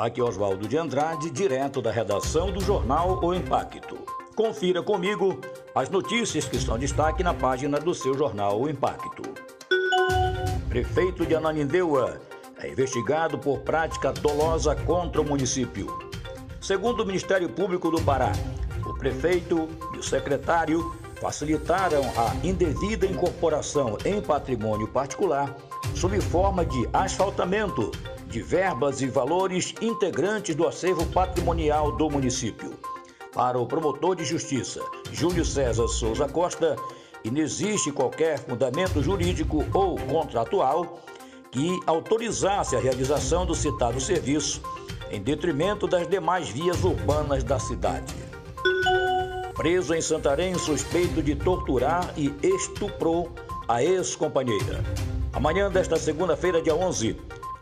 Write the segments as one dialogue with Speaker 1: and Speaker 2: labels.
Speaker 1: Aqui é Oswaldo de Andrade, direto da redação do jornal O Impacto. Confira comigo as notícias que estão em destaque na página do seu jornal O Impacto. Prefeito de Ananindeua é investigado por prática dolosa contra o município. Segundo o Ministério Público do Pará, o prefeito e o secretário facilitaram a indevida incorporação em patrimônio particular sob forma de asfaltamento de verbas e valores integrantes do acervo patrimonial do município. Para o promotor de justiça, Júlio César Souza Costa, inexiste qualquer fundamento jurídico ou contratual que autorizasse a realização do citado serviço em detrimento das demais vias urbanas da cidade. Preso em Santarém suspeito de torturar e estuprou a ex-companheira. Amanhã desta segunda-feira, dia 11,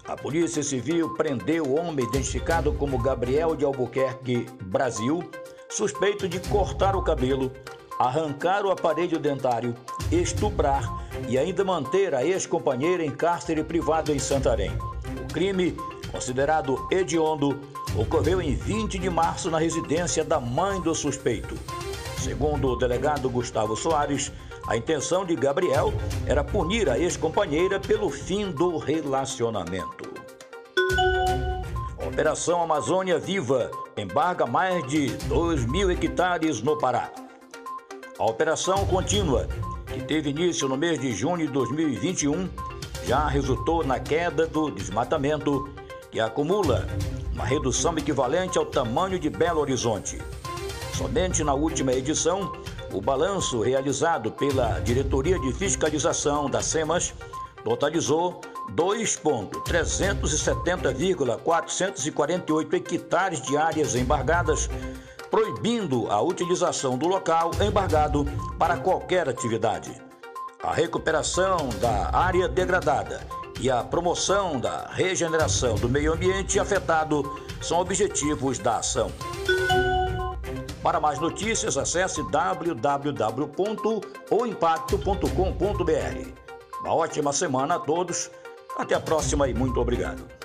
Speaker 1: a Polícia Civil prendeu o homem identificado como Gabriel de Albuquerque, Brasil, suspeito de cortar o cabelo, arrancar o aparelho dentário, estuprar e ainda manter a ex-companheira em cárcere privado em Santarém. O crime, considerado hediondo, ocorreu em 20 de março na residência da mãe do suspeito. Segundo o delegado Gustavo Soares, a intenção de Gabriel era punir a ex-companheira pelo fim do relacionamento. Operação Amazônia Viva embarga mais de 2 mil hectares no Pará. A operação contínua, que teve início no mês de junho de 2021, já resultou na queda do desmatamento, que acumula uma redução equivalente ao tamanho de Belo Horizonte. Somente na última edição, o balanço realizado pela Diretoria de Fiscalização da SEMAS totalizou 2.370,448 hectares de áreas embargadas, proibindo a utilização do local embargado para qualquer atividade. A recuperação da área degradada e a promoção da regeneração do meio ambiente afetado são objetivos da ação. Para mais notícias, acesse www.oimpacto.com.br. Uma ótima semana a todos. Até a próxima e muito obrigado.